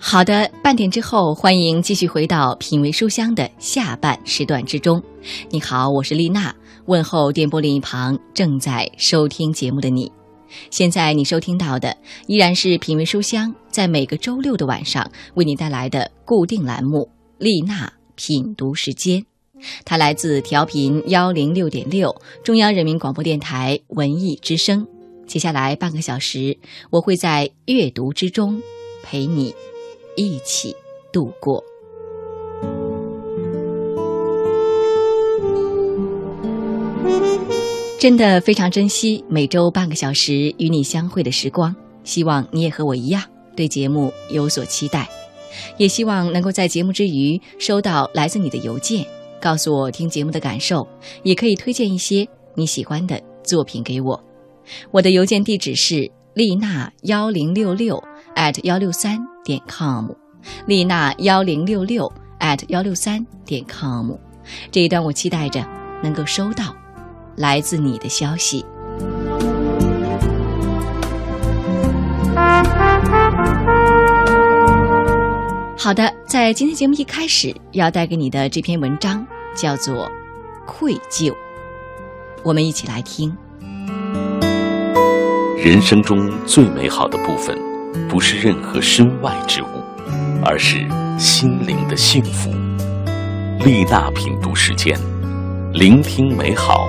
好的，半点之后，欢迎继续回到品味书香的下半时段之中。你好，我是丽娜，问候电波另一旁正在收听节目的你。现在你收听到的依然是品味书香在每个周六的晚上为你带来的固定栏目——丽娜品读时间。它来自调频幺零六点六，中央人民广播电台文艺之声。接下来半个小时，我会在阅读之中陪你。一起度过，真的非常珍惜每周半个小时与你相会的时光。希望你也和我一样对节目有所期待，也希望能够在节目之余收到来自你的邮件，告诉我听节目的感受，也可以推荐一些你喜欢的作品给我。我的邮件地址是丽娜幺零六六。At 幺六三点 com，丽娜幺零六六 at 幺六三点 com，这一段我期待着能够收到来自你的消息。好的，在今天节目一开始要带给你的这篇文章叫做《愧疚》，我们一起来听。人生中最美好的部分。不是任何身外之物，而是心灵的幸福。丽娜品读时间，聆听美好，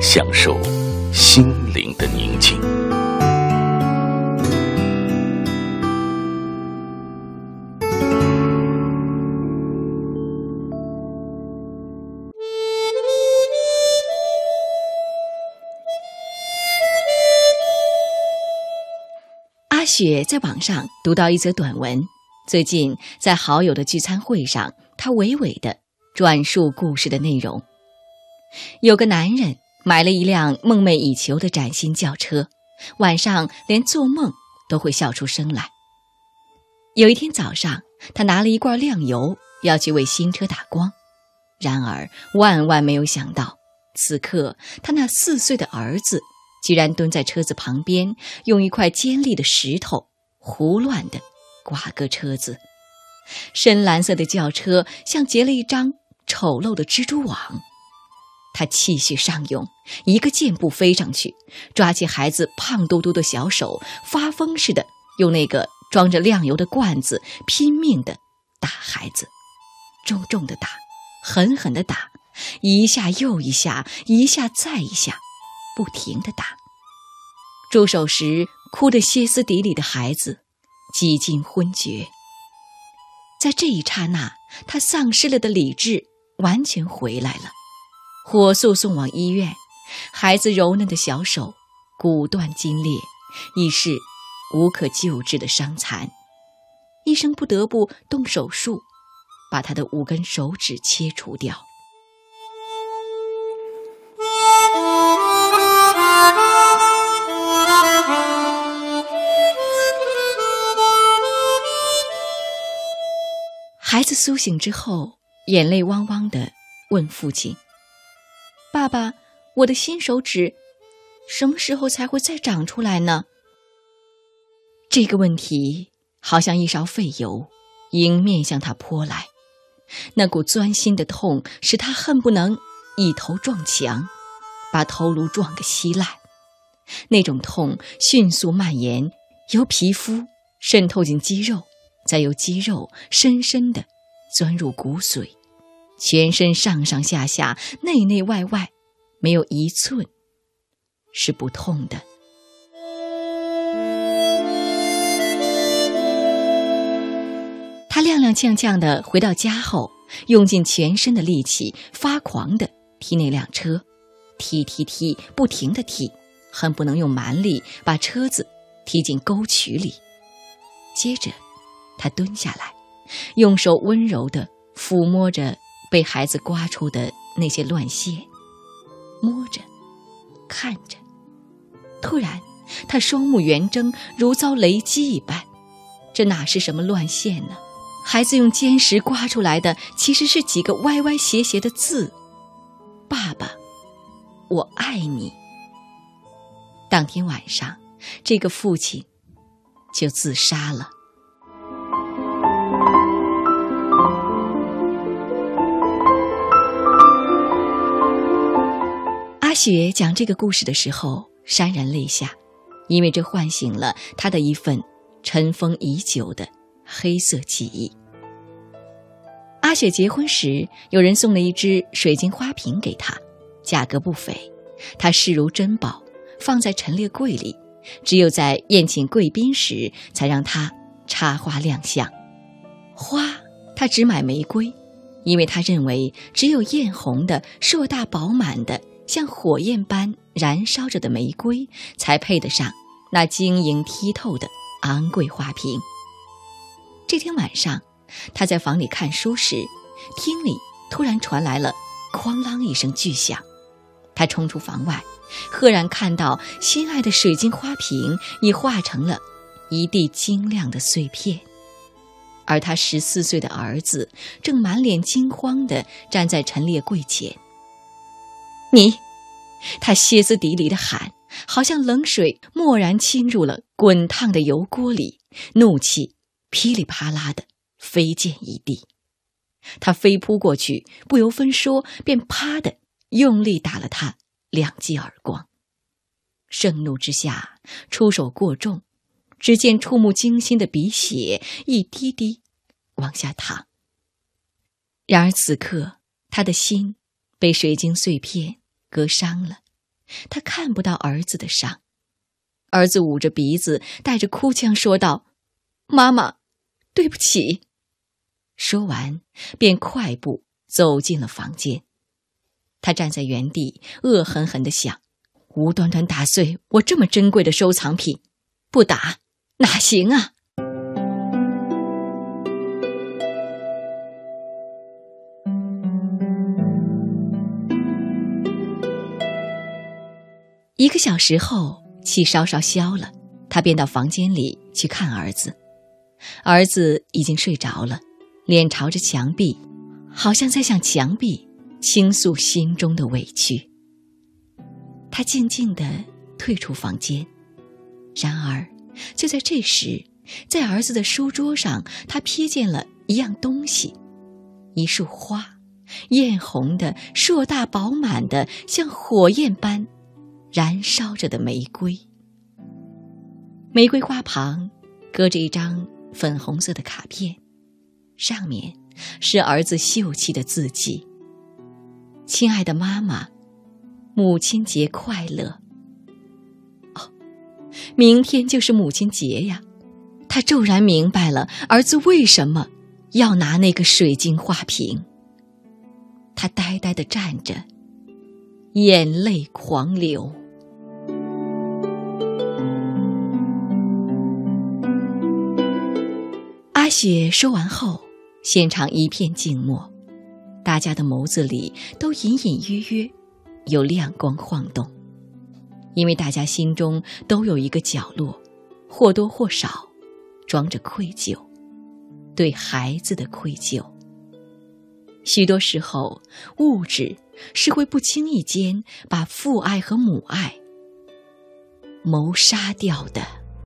享受心灵的宁静。雪在网上读到一则短文，最近在好友的聚餐会上，他娓娓的转述故事的内容。有个男人买了一辆梦寐以求的崭新轿车，晚上连做梦都会笑出声来。有一天早上，他拿了一罐亮油要去为新车打光，然而万万没有想到，此刻他那四岁的儿子。居然蹲在车子旁边，用一块尖利的石头胡乱地刮割车子。深蓝色的轿车像结了一张丑陋的蜘蛛网。他气血上涌，一个箭步飞上去，抓起孩子胖嘟嘟的小手，发疯似的用那个装着亮油的罐子拼命地打孩子，重重地打，狠狠地打，一下又一下，一下再一下。不停地打，住手时哭得歇斯底里的孩子几近昏厥。在这一刹那，他丧失了的理智完全回来了，火速送往医院。孩子柔嫩的小手骨断筋裂，已是无可救治的伤残，医生不得不动手术，把他的五根手指切除掉。孩子苏醒之后，眼泪汪汪的问父亲：“爸爸，我的新手指什么时候才会再长出来呢？”这个问题好像一勺沸油，迎面向他泼来。那股钻心的痛使他恨不能一头撞墙，把头颅撞个稀烂。那种痛迅速蔓延，由皮肤渗透进肌肉，再由肌肉深深的。钻入骨髓，全身上上下下、内内外外，没有一寸是不痛的。他踉踉跄跄的回到家后，用尽全身的力气，发狂的踢那辆车，踢踢踢，不停的踢，恨不能用蛮力把车子踢进沟渠里。接着，他蹲下来。用手温柔地抚摸着被孩子刮出的那些乱线，摸着，看着。突然，他双目圆睁，如遭雷击一般。这哪是什么乱线呢？孩子用尖石刮出来的，其实是几个歪歪斜斜的字：“爸爸，我爱你。”当天晚上，这个父亲就自杀了。雪讲这个故事的时候潸然泪下，因为这唤醒了他的一份尘封已久的黑色记忆。阿雪结婚时，有人送了一只水晶花瓶给她，价格不菲，她视如珍宝，放在陈列柜里。只有在宴请贵宾时，才让她插花亮相。花，她只买玫瑰，因为她认为只有艳红的、硕大饱满的。像火焰般燃烧着的玫瑰，才配得上那晶莹剔透的昂贵花瓶。这天晚上，他在房里看书时，厅里突然传来了“哐啷”一声巨响。他冲出房外，赫然看到心爱的水晶花瓶已化成了一地晶亮的碎片，而他十四岁的儿子正满脸惊慌地站在陈列柜前。你，他歇斯底里的喊，好像冷水蓦然侵入了滚烫的油锅里，怒气噼里啪啦的飞溅一地。他飞扑过去，不由分说，便啪的用力打了他两记耳光。盛怒之下，出手过重，只见触目惊心的鼻血一滴滴往下淌。然而此刻，他的心被水晶碎片。割伤了，他看不到儿子的伤。儿子捂着鼻子，带着哭腔说道：“妈妈，对不起。”说完，便快步走进了房间。他站在原地，恶狠狠地想：“无端端打碎我这么珍贵的收藏品，不打哪行啊！”一个小时后，气稍稍消了，他便到房间里去看儿子。儿子已经睡着了，脸朝着墙壁，好像在向墙壁倾诉心中的委屈。他静静地退出房间，然而就在这时，在儿子的书桌上，他瞥见了一样东西：一束花，艳红的、硕大饱满的，像火焰般。燃烧着的玫瑰，玫瑰花旁搁着一张粉红色的卡片，上面是儿子秀气的字迹：“亲爱的妈妈，母亲节快乐。”哦，明天就是母亲节呀！他骤然明白了儿子为什么要拿那个水晶花瓶。他呆呆的站着，眼泪狂流。雪说完后，现场一片静默，大家的眸子里都隐隐约约有亮光晃动，因为大家心中都有一个角落，或多或少装着愧疚，对孩子的愧疚。许多时候，物质是会不经意间把父爱和母爱谋杀掉的。